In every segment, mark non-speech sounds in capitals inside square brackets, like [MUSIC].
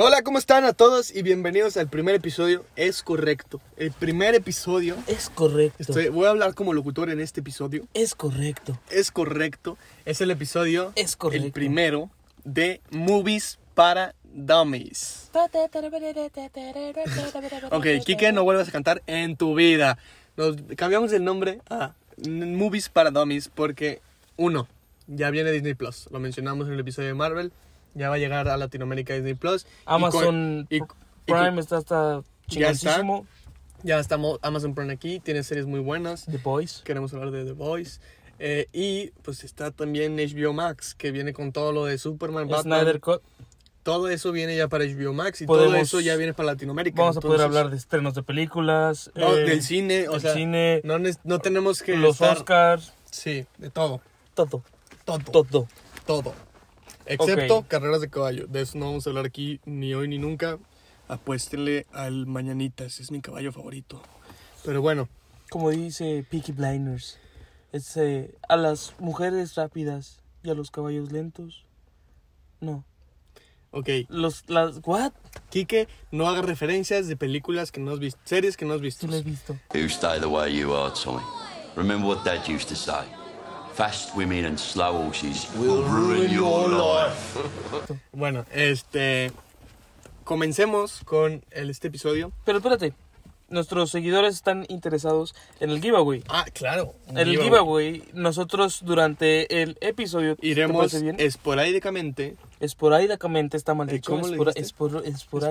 Hola, ¿cómo están a todos? Y bienvenidos al primer episodio. Es correcto. El primer episodio. Es correcto. Estoy, voy a hablar como locutor en este episodio. Es correcto. Es correcto. Es el episodio. Es correcto. El primero de Movies para Dummies. Ok, Kike, no vuelvas a cantar en tu vida. Nos cambiamos el nombre a Movies para Dummies porque, uno, ya viene Disney Plus. Lo mencionamos en el episodio de Marvel. Ya va a llegar a Latinoamérica Disney Plus. Amazon y- Prime está hasta Ya está. chingasísimo. Ya estamos Amazon Prime aquí, tiene series muy buenas. The Boys. Queremos hablar de The Voice. Eh, y pues está también HBO Max, que viene con todo lo de Superman, Batman. Snyder Cut. Todo eso viene ya para HBO Max y todo eso ya viene para Latinoamérica. Vamos a poder hablar de estrenos de películas. no, eh, del cine, o del sea, cine, no, no tenemos que los estar- Oscars. Sí, de todo, Todo. todo, Todo. todo. Excepto carreras de caballo. De eso no vamos a hablar aquí ni hoy ni nunca. Apuéstenle al Mañanitas, es mi caballo favorito. Pero bueno, Como dice Peaky Blinders. Es eh, a las mujeres rápidas y a los caballos lentos. No. ok. Los, las, what? Quique, no haga referencias de películas que no has visto, series que no has visto. Sí lo he visto. You stay the way you are, Tommy. Remember what Dad used to say. Fast women and slow horses will ruin your life. [LAUGHS] Bueno, este. Comencemos con el, este episodio. Pero espérate. Nuestros seguidores están interesados en el giveaway. Ah, claro. El giveaway, nosotros durante el episodio ¿te Iremos parece bien? esporádicamente. esporádicamente está mal Eh, dicho, ¿cómo le espora- dijiste? espor-.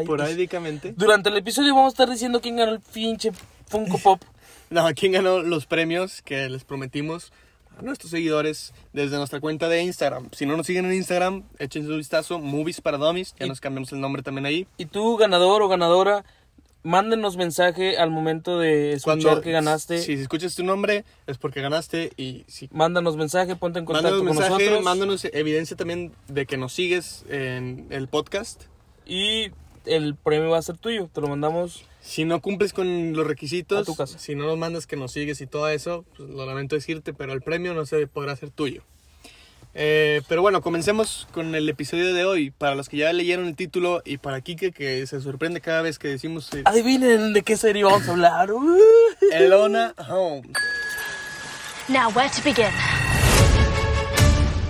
Esporádicamente. Durante el episodio vamos a estar diciendo quién ganó el pinche Funko Pop. [LAUGHS] No, ¿quién ganó los premios que les prometimos a nuestros seguidores desde nuestra cuenta de Instagram? Si no nos siguen en Instagram, échense un vistazo. Movies para Dummies. Ya Y- nos cambiamos el nombre también ahí. Y tú, ganador o ganadora, mándenos mensaje al momento de escuchar que ganaste. Si escuchas tu nombre, es porque ganaste. Y si Mándanos mensaje, ponte en contacto Mándanos con mensaje, nosotros. mándanos evidencia también de que nos sigues en el podcast. Y el premio va a ser tuyo. Te lo mandamos. Si no cumples con los requisitos, A tu casa. si no nos mandas que nos sigues y todo eso, pues lo lamento decirte, pero el premio no se podrá hacer tuyo. Eh, pero bueno, comencemos con el episodio de hoy. Para los que ya leyeron el título y para Kike que se sorprende cada vez que decimos eh, Adivinen de qué serie vamos a hablar. [LAUGHS] Elona Holmes. Now, where to begin?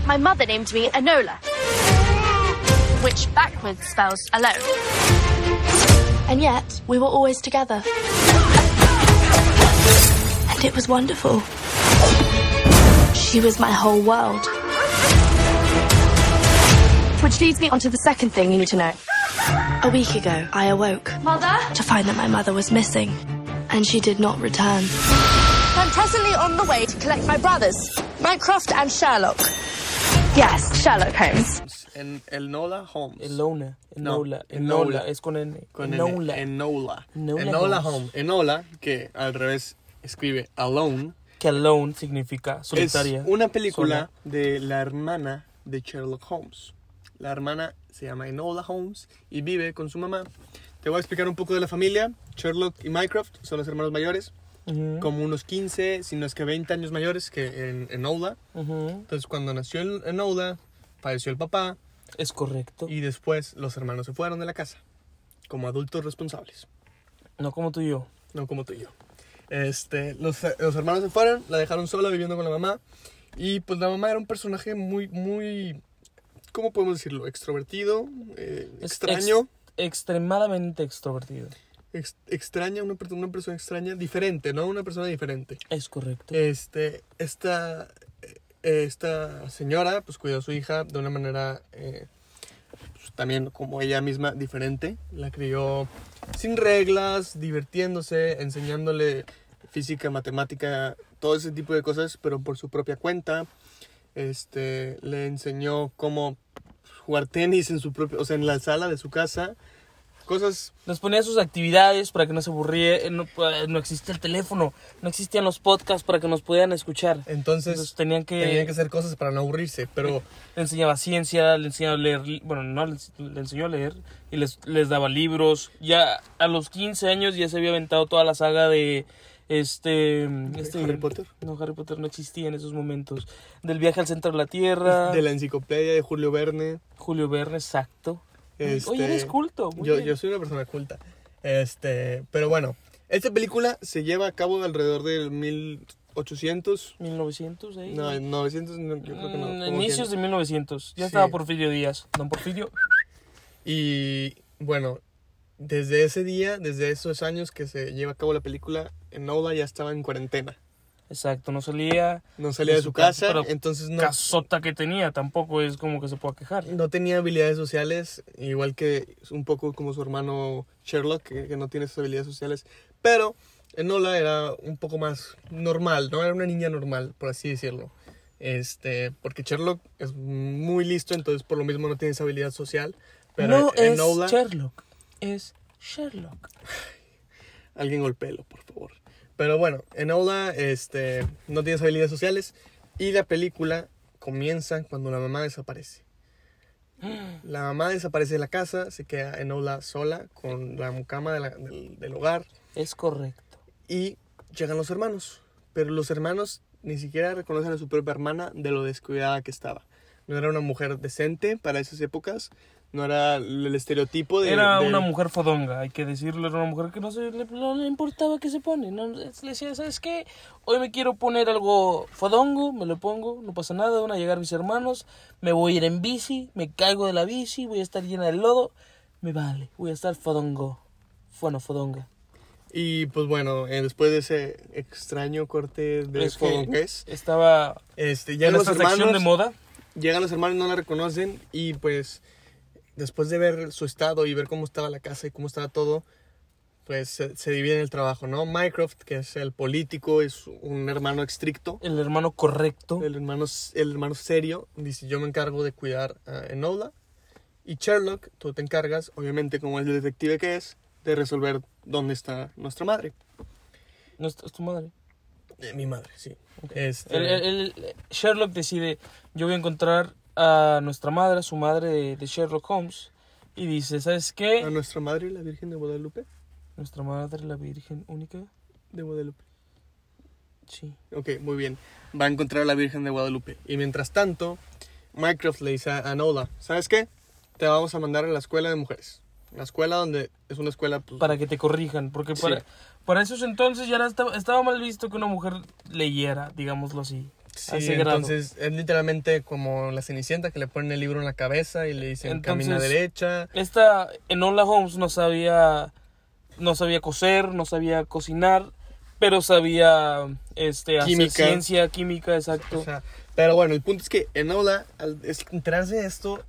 My mother named me Enola, which backwards spells alone. And yet, we were always together. And it was wonderful. She was my whole world. Which leads me on to the second thing you need to know. A week ago, I awoke. Mother? To find that my mother was missing. And she did not return. I'm presently on the way to collect my brothers, Mycroft and Sherlock. Yes, Sherlock Holmes. En Enola Holmes. Elona. No, Enola. Enola. Enola. Es con N. Con Enola. N. Enola. Enola Enola Holmes. Holmes. Enola, que al revés escribe Alone. Que alone significa solitaria. Es una película sola. de la hermana de Sherlock Holmes. La hermana se llama Enola Holmes y vive con su mamá. Te voy a explicar un poco de la familia. Sherlock y Mycroft son los hermanos mayores, como unos 15, si no es que 20 años mayores que en Enola. ujú. Entonces, cuando nació el- Enola, falleció el papá Es correcto. y después los hermanos se fueron de la casa como adultos responsables. No como tú y yo. No como tú y yo. Este, los, los hermanos se fueron, la dejaron sola viviendo con la mamá. Y pues la mamá era un personaje muy, muy, ¿cómo podemos decirlo? Extrovertido, eh, extraño. ex- extremadamente extrovertido. ex- extraña, una, una persona extraña, diferente, ¿no? Una persona diferente. Es correcto. Este, esta, esta señora, pues cuidó a su hija de una manera eh, pues, también como ella misma diferente. La crió sin reglas, divirtiéndose, enseñándole física, matemática, todo ese tipo de cosas, pero por su propia cuenta. Este, le enseñó cómo jugar tenis en su propio, o sea, en la sala de su casa. Cosas Nos ponía sus actividades para que no se aburría. eh, No, no existía el teléfono. No existían los podcasts para que nos pudieran escuchar. Entonces, Entonces tenían que- tenían que hacer cosas para no aburrirse, pero Le enseñaba ciencia, le enseñaba a leer. Bueno, no, les- le enseñó a leer. Y les, les daba libros. Ya a los 15 años ya se había aventado toda la saga de. Este, este Harry Potter? No, Harry Potter no existía en esos momentos. Del viaje al centro de la Tierra. [LAUGHS] de la enciclopedia de Julio Verne. Julio Verne, exacto. Este, Oye, eres culto. muy Yo, bien. yo soy una persona culta. Este, pero bueno, esta película se lleva a cabo alrededor del 1800. 1900, ¿eh? No, en 900, no, yo creo que no. Mm, Inicios de 1900. Ya Sí. estaba Porfirio Díaz. Don Porfirio. Y bueno, desde ese día, desde esos años que se lleva a cabo la película, Enola ya estaba en cuarentena. Exacto, no salía. No salía De su casa, casa, pero entonces no, Casota que tenía, tampoco es como que se pueda quejar. no tenía habilidades sociales, igual que un poco como su hermano Sherlock, que, que no tiene esas habilidades sociales. Pero Enola era un poco más normal, ¿no? Era una niña normal, por así decirlo. Este, porque Sherlock es muy listo, entonces por lo mismo no tiene esa habilidad social. Pero no es Enola, Sherlock, es Sherlock. alguien golpelo, por favor. Pero bueno, Enola este, no tiene esas habilidades sociales y la película comienza cuando la mamá desaparece. [GASPS] La mamá desaparece de la casa, se queda Enola sola con la mucama de la- del, del hogar Es correcto. y llegan los hermanos. Pero los hermanos ni siquiera reconocen a su propia hermana de lo descuidada que estaba. No era una mujer decente para esas épocas, no era el estereotipo de... Era de- una mujer fodonga, hay que decirlo, era una mujer que no, se, le, no le importaba qué se pone. No, le decía, ¿sabes qué? Hoy me quiero poner algo fodongo, me lo pongo, no pasa nada, van a llegar mis hermanos, me voy a ir en bici, me caigo de la bici, voy a estar llena de lodo, me vale, voy a estar fodongo. Bueno, fodonga. Y pues bueno, eh, después de ese extraño corte de Es que fodongués, estaba este, en llegan los esta sección hermanos, de moda. llegan los hermanos, no la reconocen y pues después de ver su estado y ver cómo estaba la casa y cómo estaba todo, pues se, se divide el trabajo, ¿no? Mycroft, que es el político, es un hermano estricto, El hermano correcto. el hermano, el hermano serio, dice yo me encargo de cuidar a Enola y Sherlock, tú te encargas, obviamente como el detective que es, de resolver dónde está nuestra madre. No es, tu madre. Eh, mi madre, sí. Este, El- el- el- Sherlock decide, yo voy a encontrar a nuestra madre, a su madre de, de Sherlock Holmes, y dice, ¿sabes qué? a nuestra madre, la Virgen de Guadalupe. Nuestra madre, la Virgen única. De Guadalupe. Sí. Ok, muy bien. Va a encontrar a la Virgen de Guadalupe. Y mientras tanto, Mycroft le dice a Nola, ¿sabes qué? Te vamos a mandar a la escuela de mujeres. La escuela donde es una escuela... Pues, Para que te corrijan, porque Sí. para, para esos entonces ya estaba, estaba mal visto que una mujer leyera, digámoslo así. Sí, grado. entonces es literalmente como la Cenicienta que le ponen el libro en la cabeza y le dicen camina derecha. Esta Enola Holmes no sabía, no sabía coser, no sabía cocinar, pero sabía este, hacer Química. ciencia, química, exacto. O sea, pero bueno, el punto es que Enola, al enterarse de esto,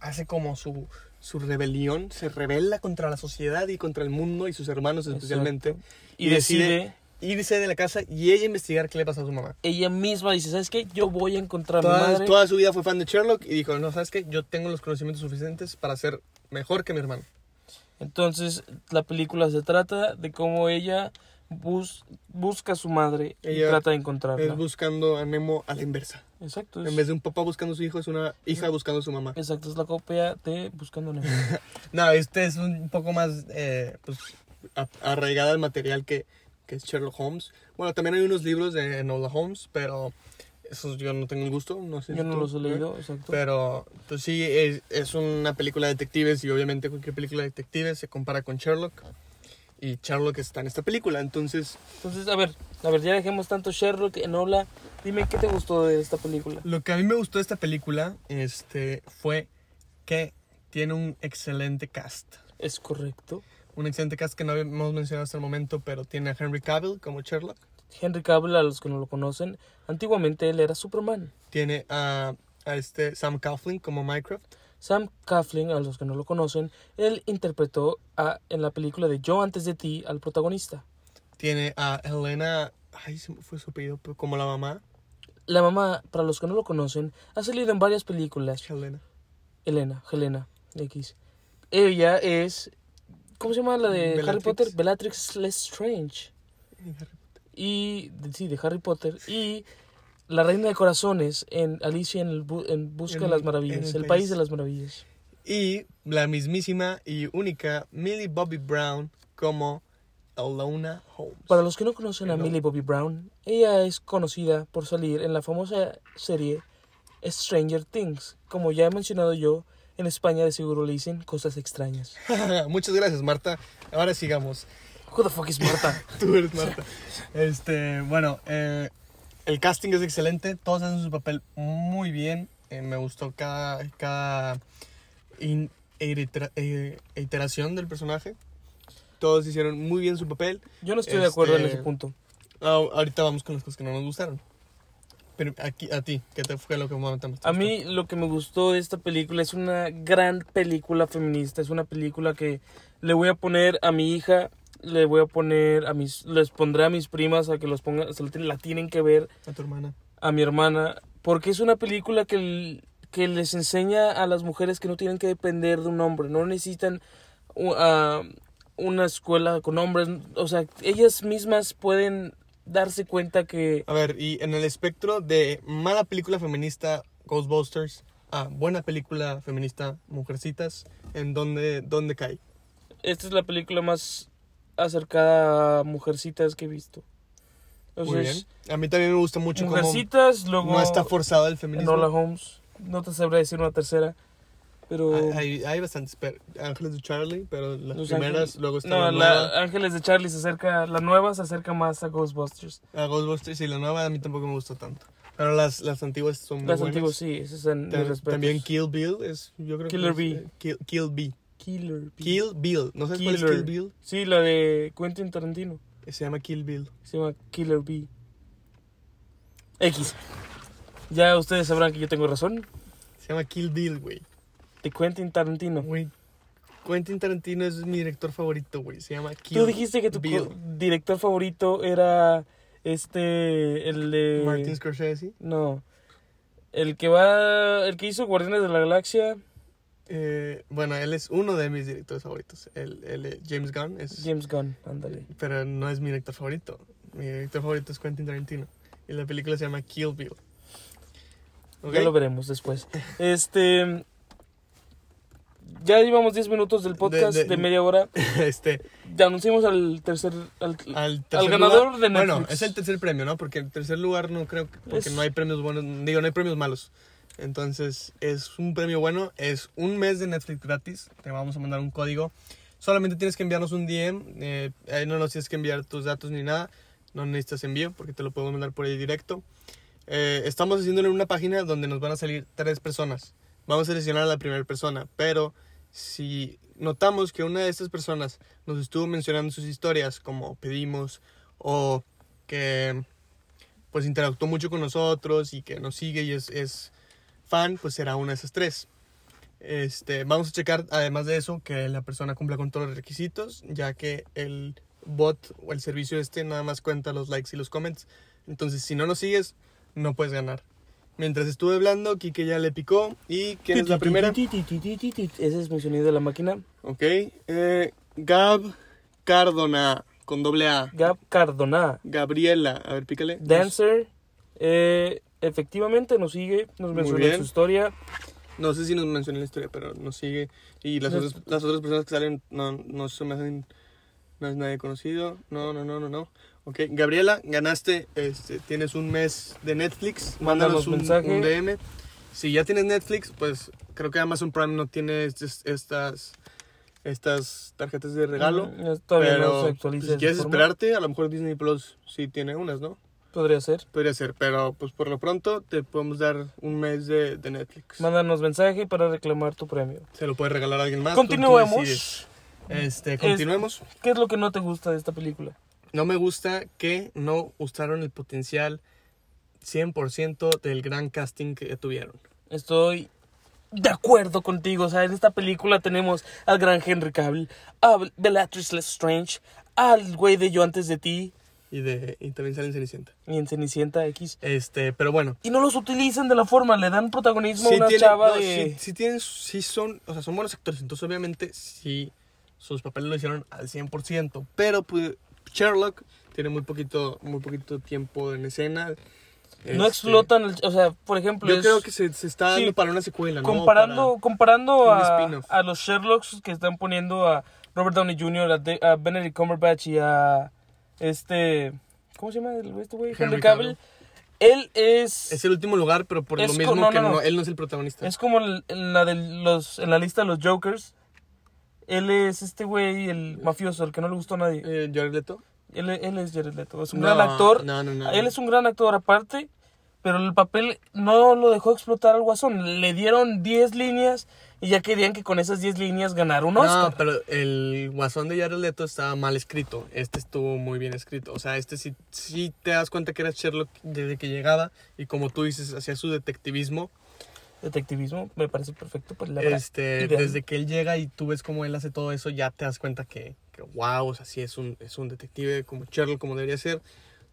hace como su, su rebelión, se rebela contra la sociedad y contra el mundo y sus hermanos especialmente. Exacto. Y decide, irse de la casa y ella investigar qué le pasó a su mamá. ella misma dice, ¿sabes qué? Yo voy a encontrar a mi Toda, madre. toda su vida fue fan de Sherlock y dijo, no, ¿sabes qué? Yo tengo los conocimientos suficientes para ser mejor que mi hermano. Entonces, la película se trata de cómo ella bus- busca a su madre y Ella trata de encontrarla. Es buscando a Nemo a la inversa. Exacto. Es, En vez de un papá buscando a su hijo, es una hija buscando a su mamá. Exacto, es la copia de Buscando a Nemo. [LAUGHS] No, este es un poco más eh, pues, arraigada al material que, que es Sherlock Holmes. Bueno, también hay unos libros de Enola Holmes, pero esos yo no tengo el gusto. No sé Yo si no tú, los he leído, exacto. Pero pues sí, es, es una película de detectives y obviamente cualquier película de detectives se compara con Sherlock. Y Sherlock está en esta película, entonces Entonces, a ver, a ver, ya dejemos tanto Sherlock, Enola. Dime, ¿qué te gustó de esta película? lo que a mí me gustó de esta película este, fue que tiene un excelente cast. Es correcto. Un excelente cast que no hemos mencionado hasta el momento, pero tiene a Henry Cavill como Sherlock. Henry Cavill, a los que no lo conocen, antiguamente él era Superman. Tiene a, a este Sam Coughlin como Mycroft. Sam Coughlin, a los que no lo conocen, él interpretó a, en la película de Yo antes de ti al protagonista. Tiene a Helena, ay, se me fue su apellido, pero como la mamá, La mamá, para los que no lo conocen, ha salido en varias películas. Helena. Helena, Helena, X. Ella es, ¿cómo se llama la de Harry. Potter? Bellatrix Lestrange. Y, sí, de Harry Potter. Y la reina de corazones en Alicia en, el bu- en Busca de las Maravillas. el El, país. de las maravillas. Y la mismísima y única Millie Bobby Brown como Alona Holmes. Para los que no conocen a. Millie Bobby Brown, ella es conocida por salir en la famosa serie Stranger Things. Como ya he mencionado yo, En España de seguro le dicen cosas extrañas. [LAUGHS] Muchas gracias, Marta. Ahora sigamos. Who the fuck is Marta? [LAUGHS] Tú eres Marta. Este, bueno, eh, el casting es excelente. Todos hacen su papel muy bien. Eh, me gustó cada, cada in- itera- eh, iteración del personaje. Todos hicieron muy bien su papel. Yo no estoy de acuerdo en Este, ese punto. Ah, ahorita vamos con las cosas que no nos gustaron. Pero aquí, a ti, ¿qué te fue lo que más te gustó? A mí lo que me gustó de esta película es una gran película feminista. Es una película que le voy a poner a mi hija, le voy a poner a mis, les pondré a mis primas a que los pongan, se la tienen que ver, A tu hermana. a mi hermana, porque es una película que, que les enseña a las mujeres que no tienen que depender de un hombre, no necesitan u- a una escuela con hombres, o sea, ellas mismas pueden darse cuenta que A ver, y en el espectro de mala película feminista, Ghostbusters, a buena película feminista, Mujercitas, ¿en dónde, dónde cae? esta es la película más acercada a mujercitas que he visto. Muy Entonces, bien. A mí también me gusta mucho cómo mujercitas, luego no está forzado el feminismo. Enola Holmes. No te sabré decir una tercera, pero Hay, hay, hay bastantes. pero- Ángeles de Charlie, pero las Los primeras, Ángeles- luego está no, la. Ángeles de Charlie se acerca, la nueva se acerca más a Ghostbusters. A Ghostbusters y la nueva a mí tampoco me gustó tanto. Pero las, las antiguas son muy Las buenas. antiguas sí, esas son Ta- mis respetos. También Kill Bill es, yo creo Killer que es, Bee. eh, Kill, Kill Bee. Killer. Bee. Kill Bill. ¿No sabes cuál es Killer. Kill Bill? Sí, la de Quentin Tarantino. Se llama Kill Bill. Se llama Killer Bee. X. Ya ustedes sabrán que yo tengo razón. Se llama Kill Bill, güey. De Quentin Tarantino. Güey. Quentin Tarantino es mi director favorito, güey. Se llama Kill Tú dijiste que tu Bill. director favorito era este, el de... Martin Scorsese. No. El que va, el que hizo Guardianes de la Galaxia, Eh, bueno, él es uno de mis directores favoritos. El, el, James Gunn es... James Gunn, ándale. Pero no es mi director favorito. Mi director favorito es Quentin Tarantino. Y la película se llama Kill Bill. Ya lo veremos después. Este, ya llevamos 10 minutos del podcast de, De- de- media hora. [LAUGHS] este, Ya anunciamos al tercer, al, al, tercer ganador lugar- de Bueno, Netflix. es el tercer premio, ¿no? Porque el tercer lugar no creo que... Porque Es- no hay premios buenos. Digo, no hay premios malos. Entonces, es un premio bueno. Es un mes de Netflix gratis. Te vamos a mandar un código. Solamente tienes que enviarnos un DM. eh, ahí no nos tienes que enviar tus datos ni nada. No necesitas envío porque te lo podemos mandar por ahí directo. Eh, estamos haciéndolo en una página donde nos van a salir tres personas. Vamos a seleccionar a la primera persona, pero si notamos que una de estas personas nos estuvo mencionando sus historias, como pedimos, o que pues interactuó mucho con nosotros y que nos sigue y es, fan, pues será una de esas tres. Este, vamos a checar, además de eso, que la persona cumpla con todos los requisitos, ya que el bot o el servicio este nada más cuenta los likes y los comments. Entonces, si no nos sigues, no puedes ganar. Mientras estuve hablando, Kike ya le picó. ¿Y quién es la primera? Ese es mi sonido de la máquina. Ok. eh, Gab Cardona, con doble A. Gab Cardona. Gabriela, a ver, pícale. Dancer. eh, efectivamente nos sigue, nos menciona su historia. No sé si nos mencionó la historia, pero nos sigue. Y las, otras, las otras personas que salen no, no se me hacen. No es nadie conocido. No, no, no, no, no. Ok, Gabriela, ganaste. Este, tienes un mes de Netflix. Mándanos Mándanos un, mensaje. un DM. Si ya tienes Netflix, pues creo que Amazon Prime no tiene estas, estas tarjetas de regalo. Mm, pero no pues, si quieres esperarte, a lo mejor Disney Plus sí tiene unas, ¿no? Podría ser. Podría ser, pero pues por lo pronto te podemos dar un mes de, de Netflix. Mándanos mensaje para reclamar tu premio. Se lo puede regalar a alguien más. tú- tú. Continuemos. Este, continuemos. ¿Qué es lo que no te gusta de esta película? No me gusta que no usaron el potencial 100% del gran casting que tuvieron. Estoy de acuerdo contigo. O sea, en esta película tenemos al gran Henry Cavill, a Bellatrix Lestrange, al güey de Yo antes de ti Y, de, y también salen Cenicienta. y en Cenicienta X. Este, pero bueno. Y no los utilizan de la forma, le dan protagonismo Sí a una tienen- chava no, de... sí- sí tienen, sí son, o sea, son buenos actores. Entonces, obviamente, sí, sus papeles lo hicieron al 100%. Pero pues, Sherlock tiene muy poquito, muy poquito tiempo en escena. No Este, explotan, el- o sea, por ejemplo, Yo es- creo que se, se está dando sí, para una secuela, ¿no? comparando, Para- comparando un a, a los Sherlocks que están poniendo a Robert Downey Jr., a, De- a Benedict Cumberbatch y a este... ¿Cómo se llama el- este güey? Henry Henry Cavill. Él es. Es el último lugar, pero por lo mismo no, que no, no, no. él no es el protagonista. Es como en la, de los, en la lista de los Jokers. Él es este güey, el mafioso, el que no le gustó a nadie. Eh, Jared Leto. Él, él es Jared Leto. Es un No, gran actor. no, no, no. Él es un gran actor aparte. Pero el papel no lo dejó explotar al guasón. Le dieron 10 líneas y ya querían que con esas 10 líneas ganara un No, Oscar. pero el guasón de Jared Leto estaba mal escrito. Este estuvo muy bien escrito. O sea, este sí, sí te das cuenta que era Sherlock desde que llegaba. Y como tú dices, hacía su detectivismo. Detectivismo me parece perfecto. Pues, la Este, ideal. desde que él llega y tú ves cómo él hace todo eso, ya te das cuenta que, que wow, o sea, sí es un, es un detective como Sherlock, como debería ser.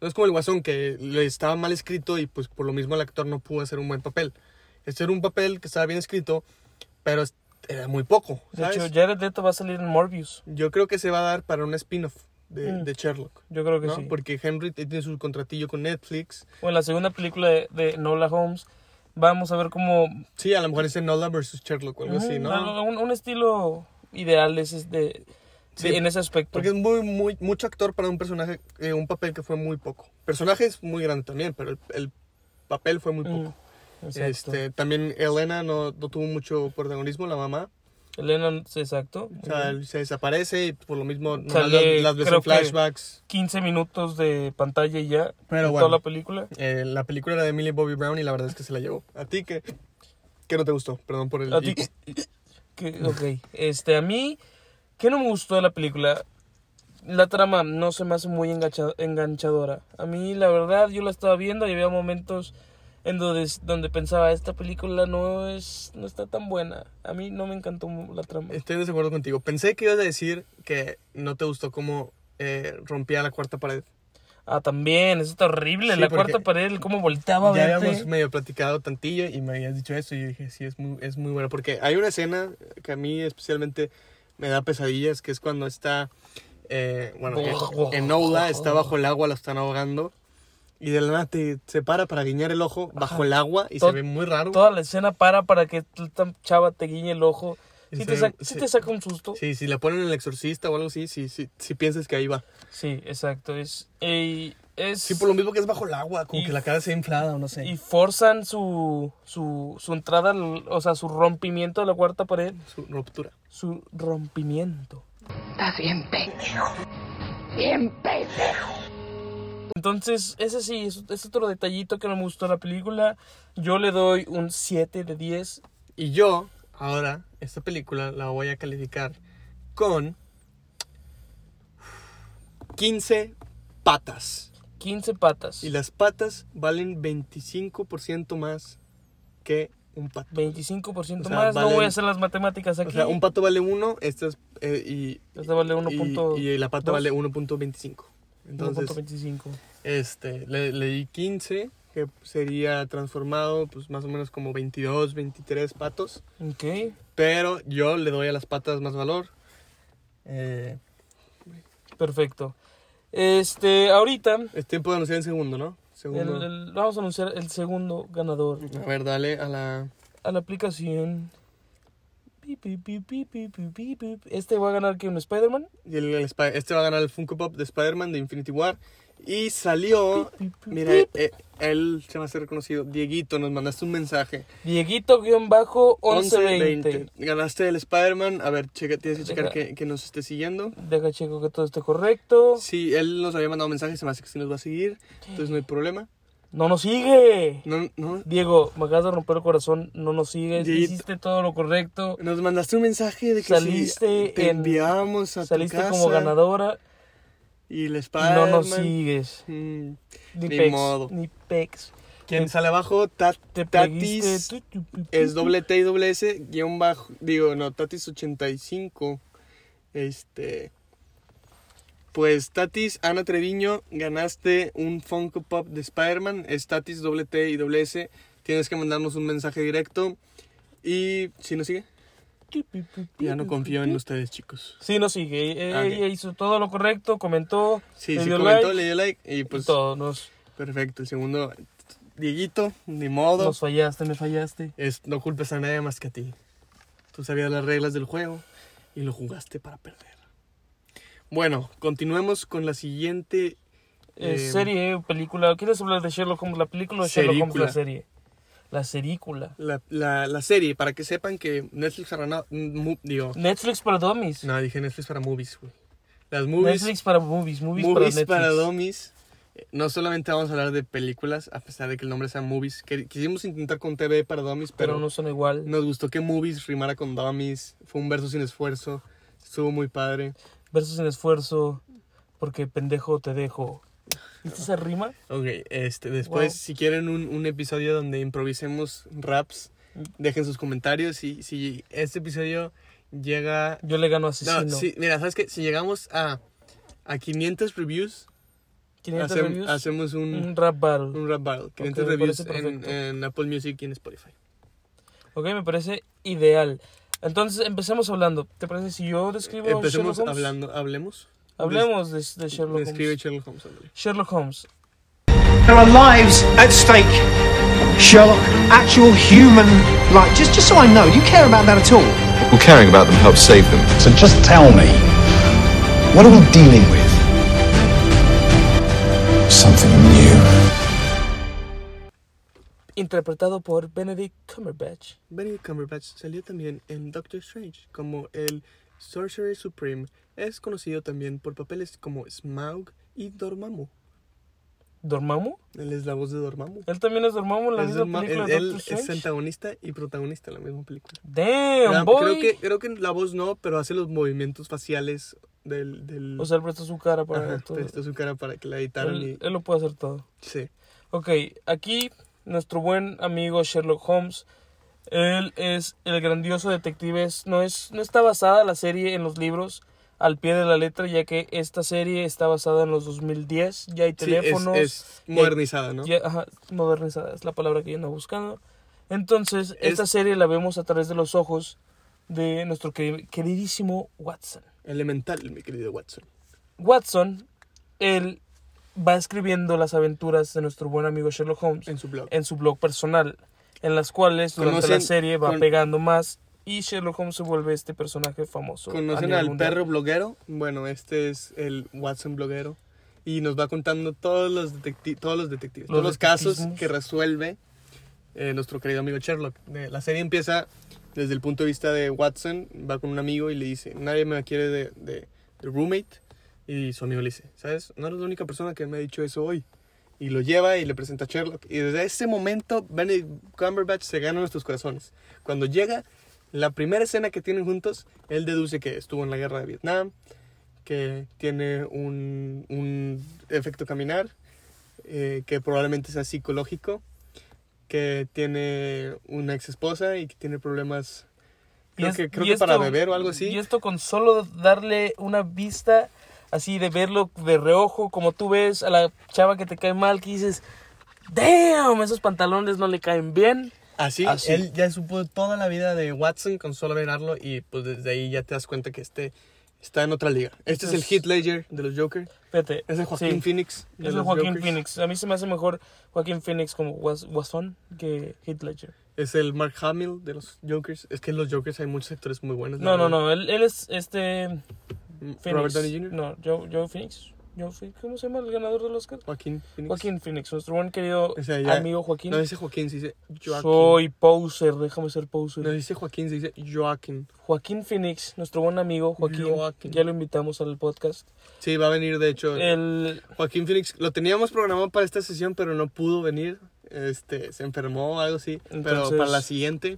No es como el guasón que le estaba mal escrito y pues por lo mismo el actor no pudo hacer un buen papel. Este era un papel que estaba bien escrito, pero era muy poco. De ¿sabes? hecho, Jared Leto va a salir en Morbius. Yo creo que se va a dar para un spin-off de, Mm. de Sherlock. Yo creo que ¿no? sí. Porque Henry tiene su contratillo con Netflix. O en la segunda película de, de Nola Holmes, vamos a ver cómo. Sí, a lo mejor es Nola versus Sherlock o algo así, ¿no? Un, un estilo ideal es de, de- Sí, en ese aspecto. Porque es muy, muy, mucho actor para un personaje, eh, un papel que fue muy poco. Personaje es muy grande también, pero el, el papel fue muy Mm, poco. exacto. este, también Elena no, no tuvo mucho protagonismo, la mamá. Elena, sí, exacto. O sea, se desaparece y por lo mismo Sale, las, las ves creo en que- flashbacks. 15 minutos de pantalla y ya. Pero bueno. Toda la película. Eh, la película era de Millie Bobby Brown y la verdad es que se la llevó. ¿A ti qué, qué no te gustó? Perdón por el... A ti- que- ok. Este, a mí, ¿qué no me gustó de la película? La trama no se me hace muy engancha- enganchadora. A mí, la verdad, yo la estaba viendo y había momentos en donde, donde pensaba, esta película no es no está tan buena. A mí no me encantó la trama. Estoy de acuerdo contigo. Pensé que ibas a decir que no te gustó cómo eh, rompía la cuarta pared. Ah, también, eso está horrible. Sí, la cuarta pared, cómo volteaba Ya habíamos medio platicado tantillo y me habías dicho eso y yo dije, sí, es muy, es muy bueno. Porque hay una escena que a mí especialmente me da pesadillas, que es cuando está, eh, bueno, en- Nola, está bajo el agua, la están ahogando. Y de la nada te se para para guiñar el ojo bajo el agua y se ve muy raro. Toda la escena para para que esta chava te guiñe el ojo. Y Sí te, saca, sí sí. te saca un susto. Sí, si la ponen en el exorcista o algo así, sí, sí, sí piensas que ahí va. Sí, exacto. Es, eh, es, Sí, por lo mismo que es bajo el agua, como Y- que la cara se inflada o no sé. y forzan su, su, su entrada, o sea, su rompimiento de la cuarta pared. Su ruptura. Su rompimiento. Estás bien pendejo. Bien pendejo. Entonces, ese sí, es, es otro detallito que no me gustó la película. Yo le doy un 7 de 10. Y yo, ahora, esta película la voy a calificar con 15 patas. 15 patas. Y las patas valen 25% más que un pato. 25% O sea, más. No valen- voy a hacer las matemáticas aquí. O sea, un pato vale 1 este es, eh, y, Este vale 1. y, y la pata dos. vale 1.25. Entonces, 1.25. este, le, le di 15, que sería transformado pues más o menos como 22, 23 patos. Ok. Pero yo le doy a las patas más valor. Eh, Perfecto. Este, ahorita es tiempo de anunciar el segundo, ¿no? Segundo. el- vamos a anunciar el segundo ganador A ver, dale a la... a la aplicación. Este va a ganar que un Spider-Man. este va a ganar el Funko Pop de Spider-Man de Infinity War. Y salió... Mira, eh, él se va a hacer reconocido. Dieguito, nos mandaste un mensaje. Dieguito-1120. Ganaste el Spider-Man. A ver, checa, tienes que checar que, que nos esté siguiendo. Deja checo que todo esté correcto. Sí, él nos había mandado un mensaje, se me hace que sí nos va a seguir. Entonces no hay problema. No nos sigue. No, no. Diego, me acabas de romper el corazón. No nos sigues. Dieguito. Hiciste todo lo correcto. Nos mandaste un mensaje de que Saliste si te en- enviábamos a Saliste tu casa como ganadora. Y el Spider-Man. no nos sigues. Mm, Ni, Ni pex. modo. Ni pex. Quien Te- sale abajo, ta- Te Tatis es doble T y doble S, guion bajo, digo, no, Tatis 85. Este. Pues Tatis, Ana Treviño, ganaste un Funko Pop de Spider-Man. Es Tatis, doble T y doble S. Tienes que mandarnos un mensaje directo. Y si nos sigue, ya no confío en ustedes, chicos. Sí. Eh, Ah, ok. Ella hizo todo lo correcto, comentó. Sí, le sí dio comentó, like le dio like. Y pues. Nos, perfecto. El segundo, Dieguito, ni modo. nos fallaste, me fallaste. Es, no culpes a nadie más que a ti. Tú sabías las reglas del juego y lo jugaste para perder. Bueno, continuemos con la siguiente Eh, Eh, serie, película. ¿Quieres hablar de Sherlock Holmes, la película o Sherlock Holmes, la serie? La serícula. La, la, la serie, para que sepan que Netflix para no, mu- digo, Netflix para dummies. no, dije Netflix para movies, güey. Las movies, Netflix para movies, movies, movies para Netflix. para dummies. Eh, No solamente vamos a hablar de películas, a pesar de que el nombre sea movies. que- Quisimos intentar con TV para dummies, pero pero, no son igual. nos gustó que movies rimara con dummies. Fue un verso sin esfuerzo. Estuvo muy padre. Versos en esfuerzo, porque pendejo te dejo. ¿Viste esa rima? Ok, este, después, Wow. si quieren un, un episodio donde improvisemos raps, dejen sus comentarios. Y si este episodio llega Yo le gano a asesino. No, sí, mira, ¿sabes qué? Si llegamos a, a 500 reviews, 500 hacem- reviews. hacemos un, un rap battle. un rap battle. 500 me reviews en, en Apple Music y en Spotify. Ok, me parece ideal. Entonces, empecemos hablando. ¿Te parece si yo describo Empecemos hablando, hablemos. Hablemos de, de Sherlock Des- Describe Sherlock Holmes. ándale. Sherlock Holmes. There are lives at stake. Sherlock, actual human life. Just, just so I know, do you care about that at all? Well, caring about them helps save them. So just tell me, what are we dealing with? Something new. Interpretado por Benedict Cumberbatch. Benedict Cumberbatch salió también en Doctor Strange como el Sorcerer Supreme. Es conocido también por papeles como Smaug y Dormammu. ¿Dormammu? Él es la voz de Dormammu. Él también es Dormammu en la Es misma Dorma- película él es antagonista y protagonista en la misma película. Damn, boy. creo, que, creo que la voz no, pero hace los movimientos faciales del... del O sea, él presta su cara para Ajá, todo. prestó su cara para que la editaran Él, y... él lo puede hacer todo. Sí. Ok, aquí nuestro buen amigo Sherlock Holmes. Él es el grandioso detective. No, es, no está basada la serie en los libros al pie de la letra, ya que esta serie está basada en los 2010. Ya hay Sí, es- teléfonos. es, ya- modernizada, ¿no? ya- ajá, modernizada es la palabra que yo ando buscando. Entonces, Es- esta serie la vemos a través de los ojos de nuestro queri- queridísimo Watson. Elemental, mi querido Watson. Watson, él va escribiendo las aventuras de nuestro buen amigo Sherlock Holmes En su blog. en su blog personal, en las cuales durante la serie va con- pegando más y Sherlock Holmes se vuelve este personaje famoso. ¿Conocen al mundial. perro bloguero? Bueno, este es el Watson bloguero. Y nos va contando todos los, detecti- todos los detectives, Los todos los casos que resuelve eh, nuestro querido amigo Sherlock. Eh, La serie empieza desde el punto de vista de Watson, va con un amigo y le dice, nadie me quiere de, de, de roommate. Y su amigo le dice, ¿sabes? No eres la única persona que me ha dicho eso hoy. Y lo lleva y le presenta a Sherlock. Y desde ese momento, Benedict Cumberbatch se gana nuestros corazones. Cuando llega, la primera escena que tienen juntos, él deduce que estuvo en la guerra de Vietnam, que tiene un, un efecto caminar, eh, que probablemente sea psicológico, que tiene una ex esposa y que tiene problemas, creo es- que, creo para beber o algo así. Y esto con solo darle una vista así de verlo de reojo, como tú ves a la chava que te cae mal, que dices, damn, esos pantalones no le caen bien. Así, Así. él ya supo toda la vida de Watson con solo verlo y pues desde ahí ya te das cuenta que este está en otra liga. Este es el Heath Ledger de los Joker. Fíjate. Es el Joaquín sí, Phoenix. de Es el Joaquín Jokers. Phoenix. A mí se me hace mejor Joaquín Phoenix como Guas- Guasón que Heath Ledger. Es el Mark Hamill de los Jokers. Es que en los Jokers hay muchos actores muy buenos. No, no, no. Él, él es este. Phoenix. Robert Downey Jr. No, Joe, Joe Phoenix. Joe Phoenix. ¿Cómo se llama el ganador del Oscar? Joaquín Phoenix. Joaquín Phoenix, nuestro buen querido O sea, ya- amigo Joaquín. No dice Joaquín, se dice Joaquín. Soy poser, déjame ser poser. No dice Joaquín, se dice Joaquín. Joaquín Phoenix, nuestro buen amigo Joaquín, Joaquín. ya lo invitamos al podcast. Sí, va a venir de hecho. El, Joaquín Phoenix lo teníamos programado para esta sesión, pero no pudo venir. Este, se enfermó o algo así. pero Entonces- para la siguiente,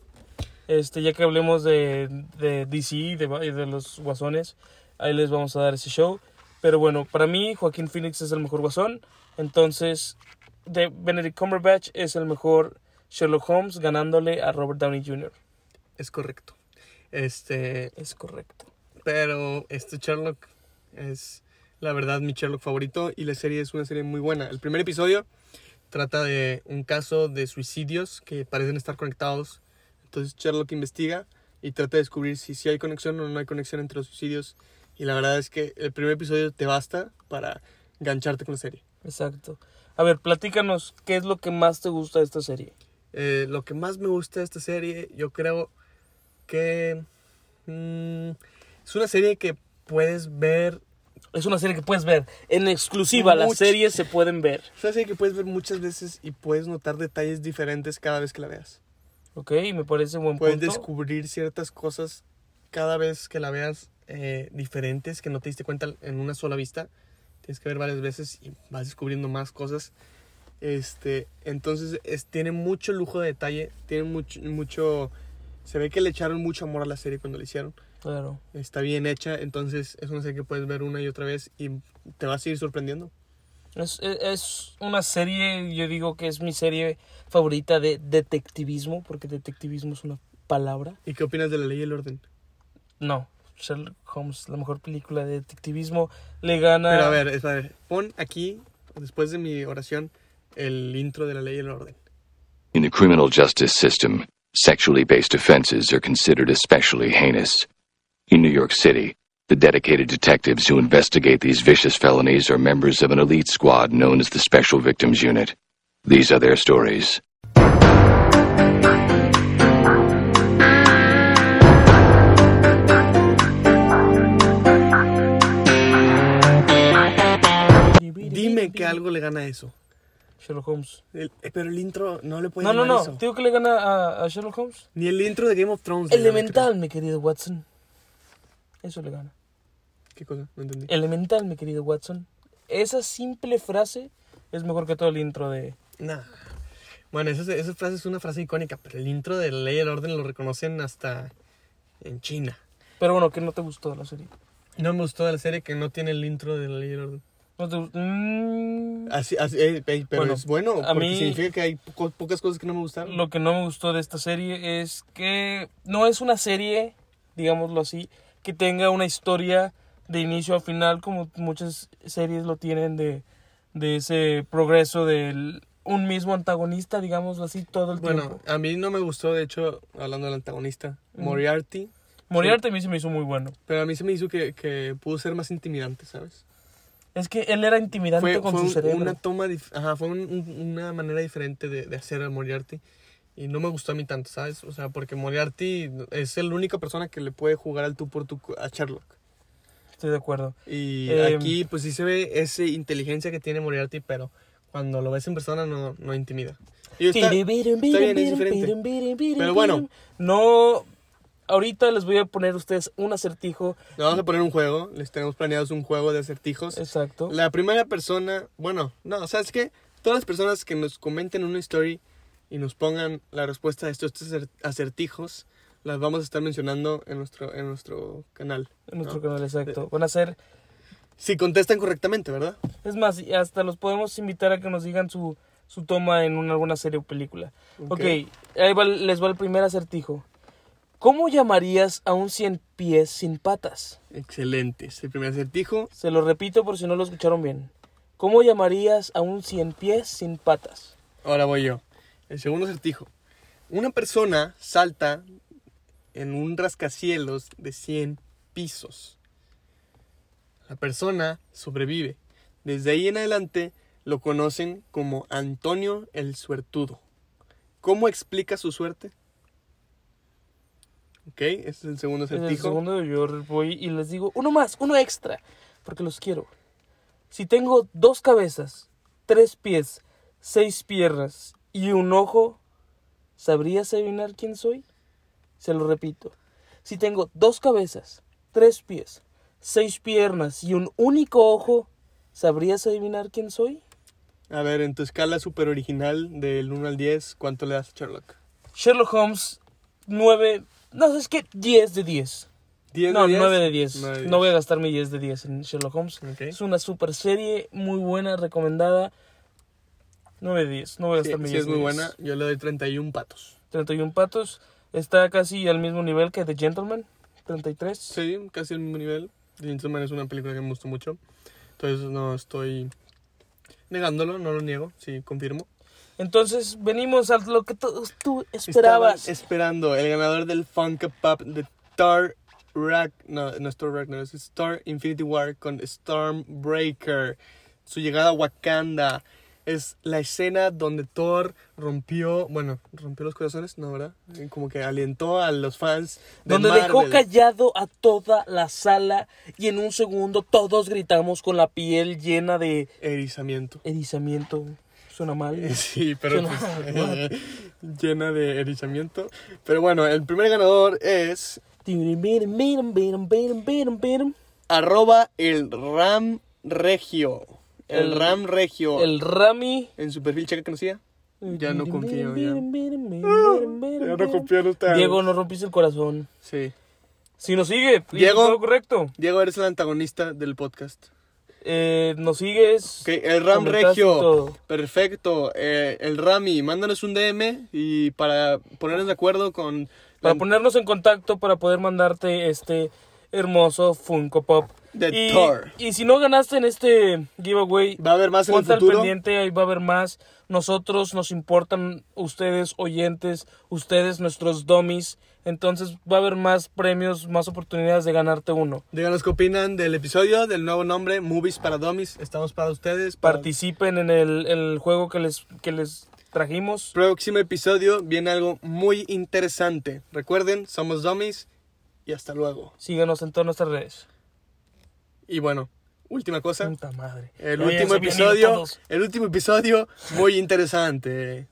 este, ya que hablemos de, de DC y de, y de los guasones, ahí les vamos a dar ese show. Pero bueno, para mí Joaquín Phoenix es el mejor guasón. Entonces, de Benedict Cumberbatch es el mejor Sherlock Holmes ganándole a Robert Downey Jr. es correcto. Este, Es correcto. pero este Sherlock es la verdad mi Sherlock favorito y la serie es una serie muy buena. El primer episodio trata de un caso de suicidios que parecen estar conectados. Entonces Sherlock investiga y trata de descubrir si sí hay conexión o no hay conexión entre los suicidios. Y la verdad es que el primer episodio te basta para engancharte con la serie. Exacto. A ver, platícanos, ¿qué es lo que más te gusta de esta serie? Eh, lo que más me gusta de esta serie, yo creo que mm, es una serie que puedes ver Es una serie que puedes ver. En exclusiva, las Much- series se pueden ver. Es una serie que puedes ver muchas veces y puedes notar detalles diferentes cada vez que la veas. Ok, me parece un buen Puedes punto. descubrir ciertas cosas cada vez que la veas eh, diferentes que no te diste cuenta en una sola vista. Tienes que ver varias veces y vas descubriendo más cosas. Este, entonces es- tiene mucho lujo de detalle, tiene mucho, mucho, se ve que le echaron mucho amor a la serie cuando la hicieron. Claro. Está bien hecha, entonces es una serie que puedes ver una y otra vez y te va a seguir sorprendiendo. Es, es- es una serie, yo digo que es mi serie favorita de detectivismo, porque detectivismo es una palabra. ¿Y qué opinas de la ley y el orden? No, Sherlock Holmes, la mejor película de detectivismo, le gana... Pero a ver, es- a ver, pon aquí, después de mi oración, el intro de la ley y el orden. In the criminal justice system, sexually based offenses are considered especially heinous. In New York City, the dedicated detectives who investigate these vicious felonies are members of an elite squad known as the Special Victims Unit. These are their stories. Dime que algo le gana a eso. Sherlock Holmes. El- eh, pero el intro no le puede No, no, ganar no, eso. digo que le gana a, a Sherlock Holmes. Ni el intro de Game of Thrones. le gana, Elemental, mi querido Watson. Eso le gana. creo. ¿Qué cosa? No entendí. Elemental, mi querido Watson. Esa simple frase es mejor que todo el intro de... Nah. Bueno, esa, esa frase es una frase icónica, pero el intro de la ley y el orden lo reconocen hasta en China. Pero bueno, que no te gustó de la serie. No me gustó de la serie que no tiene el intro de la ley y el orden. No te gust- Mm, Así, así, eh, eh, pero Bueno, es bueno, a porque mí- significa que hay poco- pocas cosas que no me gustaron. Lo que no me gustó de esta serie es que no es una serie, digámoslo así, que tenga una historia de inicio a final como muchas series lo tienen de, de ese progreso de un mismo antagonista, digámoslo así, todo el Bueno, tiempo. a mí no me gustó, de hecho, hablando del antagonista, Moriarty, Moriarty a mí se me hizo muy bueno. pero a mí se me hizo que, que pudo ser más intimidante, ¿sabes? Es que él era intimidante Fue, con fue su cerebro. una toma, ajá, fue un- un- una manera diferente de, de hacer a Moriarty y no me gustó a mí tanto, ¿sabes? O sea, porque Moriarty es la única persona que le puede jugar al tú por tú a Sherlock. Estoy de acuerdo. Y Em, aquí, pues sí se ve esa inteligencia que tiene Moriarty, pero cuando lo ves en persona no, no intimida. Y está, está bien, es diferente. Pero bueno. No, ahorita les voy a poner a ustedes un acertijo. Le vamos a poner un juego, les tenemos planeados un juego de acertijos. Exacto. La primera persona, bueno, no, ¿sabes qué? Todas las personas que nos comenten una story y nos pongan la respuesta de estos acer- acertijos, las vamos a estar mencionando en nuestro, en nuestro canal. En nuestro ¿no? canal, exacto. Van a ser, Si contestan correctamente, ¿verdad? es más, hasta los podemos invitar a que nos digan su, su toma en una, alguna serie o película. Ok. ok, ahí va- les va el primer acertijo. ¿Cómo llamarías a un cien pies sin patas? Excelente. Es el primer acertijo. Se lo repito por si no lo escucharon bien. ¿Cómo llamarías a un cien pies sin patas? Ahora voy yo. El segundo acertijo. Una persona salta en un rascacielos de 100 pisos. La persona sobrevive. Desde ahí en adelante lo conocen como Antonio el Suertudo. ¿Cómo explica su suerte? Ok, este es el segundo En el acertijo. segundo yo voy y les digo, uno más, uno extra, porque los quiero. Si tengo dos cabezas, tres pies, seis piernas y un ojo, ¿sabrías adivinar quién soy? Se lo repito. Si tengo dos cabezas, tres pies, seis piernas y un único ojo, ¿sabrías adivinar quién soy? A ver, en tu escala super original del 1 al 10, ¿cuánto le das a Sherlock? Sherlock Holmes, nueve, no, es que 10 de 10. 10 No, de 10. 9 de 10. Nueve de No voy a gastar mi 10 de 10 en Sherlock Holmes. Ok. Es una super serie, muy buena, recomendada. 9 de 10. No voy a Sí, gastar mi sí 10 es de muy 10. buena. Yo le doy 31 patos. 31 patos. Está casi al mismo nivel que The Gentleman. 33. Sí, casi al mismo nivel. The Gentleman es una película que me gustó mucho. Entonces no estoy negándolo, no lo niego, sí, confirmo. Entonces venimos a lo que tú, tú Estaban esperabas. esperando el ganador del Funko Pop de Star Rack, no, no Star Rack, no, es Star Infinity War con Stormbreaker. Su llegada a Wakanda. es la escena donde Thor rompió, bueno, rompió los corazones, ¿no, verdad? Como que alentó a los fans. de Donde dejó callado a toda la sala y en un segundo todos gritamos con la piel llena de Erizamiento. erizamiento. Suena mal. [LAUGHS] Sí, pero Suena- pues, [LAUGHS] [LAUGHS] llena de erizamiento. Pero bueno, el primer ganador es arroba el Ram Regio. El, El- Ram Regio. El Rami. En su perfil, checa que siga. Ya no confío, ya. Ya no confío en usted. Diego, nos rompiste el corazón. Sí. Si nos sigue, Diego. todo correcto. Diego, eres el antagonista del podcast. Eh, nos sigues. Ok, el Ram Regio. Perfecto. Eh, el Rami, mándanos un DM y para ponernos de acuerdo con... Para la- ponernos en contacto para poder mandarte este hermoso Funko Pop. De y, Thor. y si no ganaste en este giveaway, Va a haber más en el ponte al futuro. pendiente, ahí va a haber más. Nosotros nos importan ustedes, oyentes, ustedes, nuestros dummies. Entonces va a haber más premios, más oportunidades de ganarte uno. Díganos qué opinan del episodio, del nuevo nombre, Movies para Dummies. Estamos para ustedes. Para Participen en el, el juego que les, que les trajimos. próximo episodio viene algo muy interesante. Recuerden, somos Dummies y hasta luego. Síganos en todas nuestras redes. Y bueno, última cosa. Puta madre. El último episodio, el último episodio muy interesante.